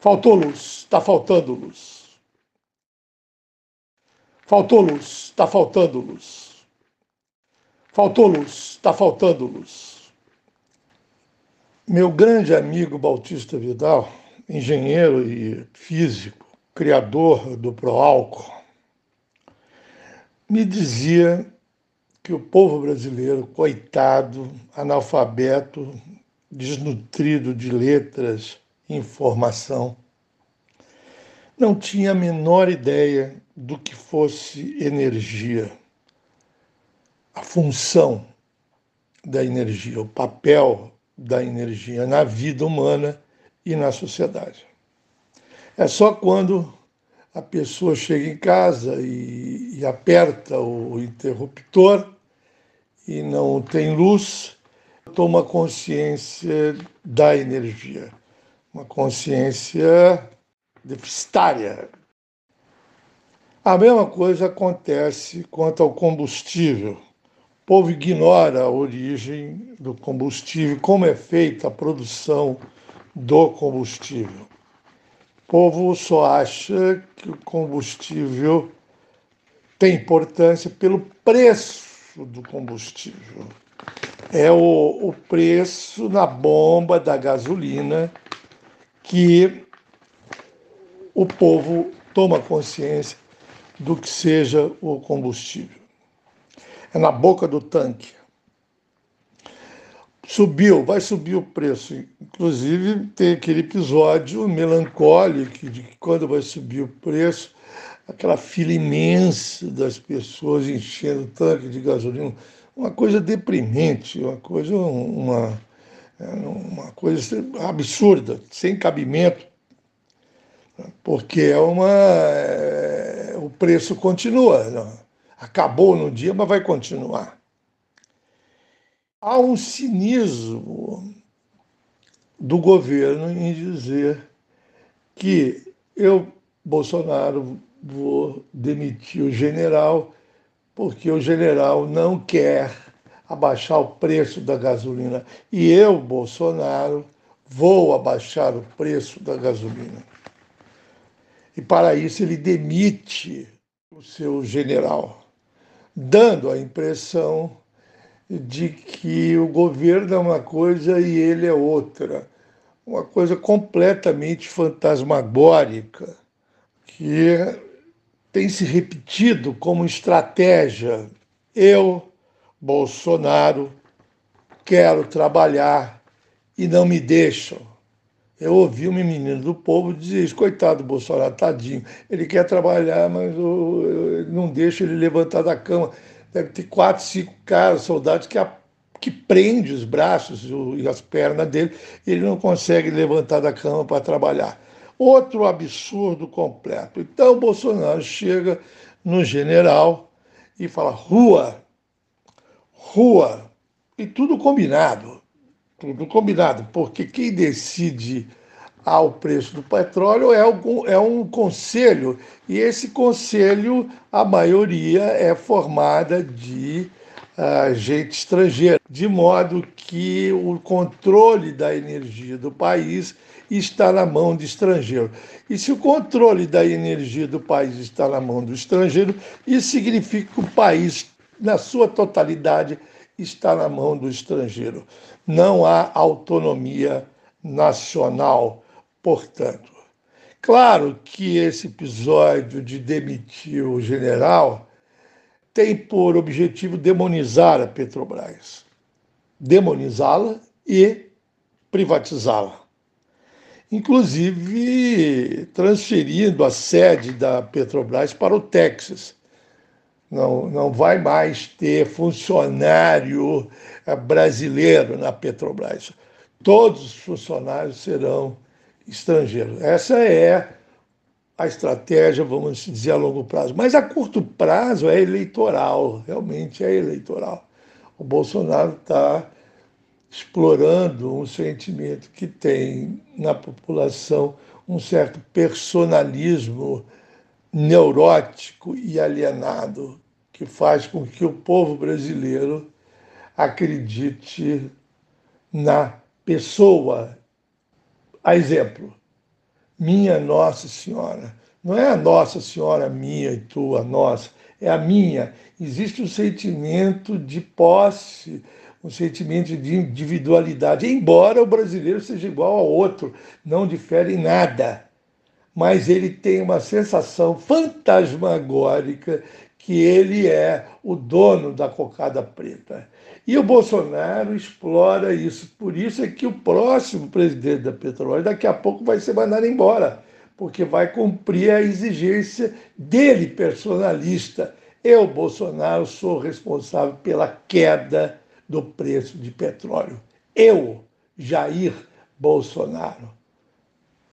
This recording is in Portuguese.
Faltou luz, está faltando luz. Faltou luz, está faltando luz. Faltou luz, está faltando luz. Meu grande amigo Bautista Vidal, engenheiro e físico, criador do Proálcool, me dizia que o povo brasileiro, coitado, analfabeto, desnutrido de letras, informação, não tinha a menor ideia do que fosse energia, a função da energia, o papel da energia na vida humana e na sociedade. É só quando a pessoa chega em casa e, e aperta o interruptor e não tem luz, toma consciência da energia, uma consciência deficitária. A mesma coisa acontece quanto ao combustível. O povo ignora a origem do combustível, como é feita a produção do combustível. O povo só acha que o combustível tem importância pelo preço do combustível. É o, o preço na bomba da gasolina que o povo toma consciência do que seja o combustível. É na boca do tanque subiu, vai subir o preço. Inclusive, tem aquele episódio melancólico de que quando vai subir o preço, aquela fila imensa das pessoas enchendo o tanque de gasolina, uma coisa deprimente, uma coisa, uma, uma coisa absurda, sem cabimento, porque é uma. É, o preço continua. Não? Acabou no dia, mas vai continuar há um cinismo do governo em dizer que eu, Bolsonaro, vou demitir o general porque o general não quer abaixar o preço da gasolina. E eu, Bolsonaro, vou abaixar o preço da gasolina. E para isso ele demite o seu general, dando a impressão de que o governo é uma coisa e ele é outra. Uma coisa completamente fantasmagórica, que tem se repetido como estratégia. Eu, Bolsonaro, quero trabalhar e não me deixam. Eu ouvi uma menina do povo dizer isso, coitado do Bolsonaro, tadinho. Ele quer trabalhar, mas eu, eu não deixo ele levantar da cama deve ter quatro, cinco caras, soldados que, a, que prende os braços e as pernas dele, e ele não consegue levantar da cama para trabalhar. Outro absurdo completo. Então o Bolsonaro chega no general e fala: rua, rua, e tudo combinado. Tudo combinado, porque quem decide ao preço do petróleo é, algum, é um conselho, e esse conselho, a maioria é formada de uh, gente estrangeira, de modo que o controle da energia do país está na mão do estrangeiro. E se o controle da energia do país está na mão do estrangeiro, isso significa que o país, na sua totalidade, está na mão do estrangeiro. Não há autonomia nacional portanto. Claro que esse episódio de demitir o general tem por objetivo demonizar a Petrobras, demonizá-la e privatizá-la. Inclusive transferindo a sede da Petrobras para o Texas. Não, não vai mais ter funcionário eh, brasileiro na Petrobras. Todos os funcionários serão estrangeiro. Essa é a estratégia, vamos dizer, a longo prazo. Mas a curto prazo é eleitoral, realmente é eleitoral. O Bolsonaro está explorando um sentimento que tem na população um certo personalismo neurótico e alienado, que faz com que o povo brasileiro acredite na pessoa a exemplo minha Nossa Senhora. Não é a Nossa Senhora minha e tua, nossa, é a minha. Existe um sentimento de posse, um sentimento de individualidade, embora o brasileiro seja igual ao outro, não difere em nada. Mas ele tem uma sensação fantasmagórica que ele é o dono da cocada preta. E o Bolsonaro explora isso. Por isso é que o próximo presidente da Petróleo daqui a pouco vai ser mandado embora, porque vai cumprir a exigência dele, personalista. Eu, Bolsonaro, sou responsável pela queda do preço de petróleo. Eu, Jair Bolsonaro.